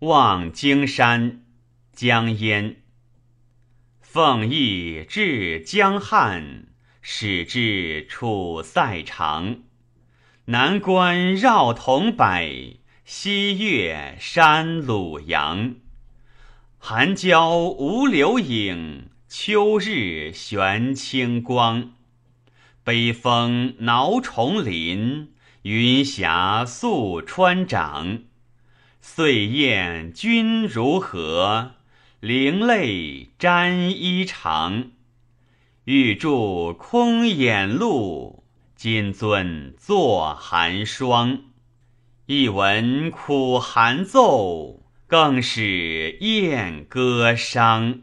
望京山，江淹。奉义至江汉，始至楚塞长。南关绕桐柏，西岳山鲁阳。寒郊无留影，秋日悬清光。北风挠重林，云霞宿川长。岁晏君如何？零泪沾衣裳。玉柱空掩露，金樽坐寒霜。一闻苦寒奏，更使燕歌伤。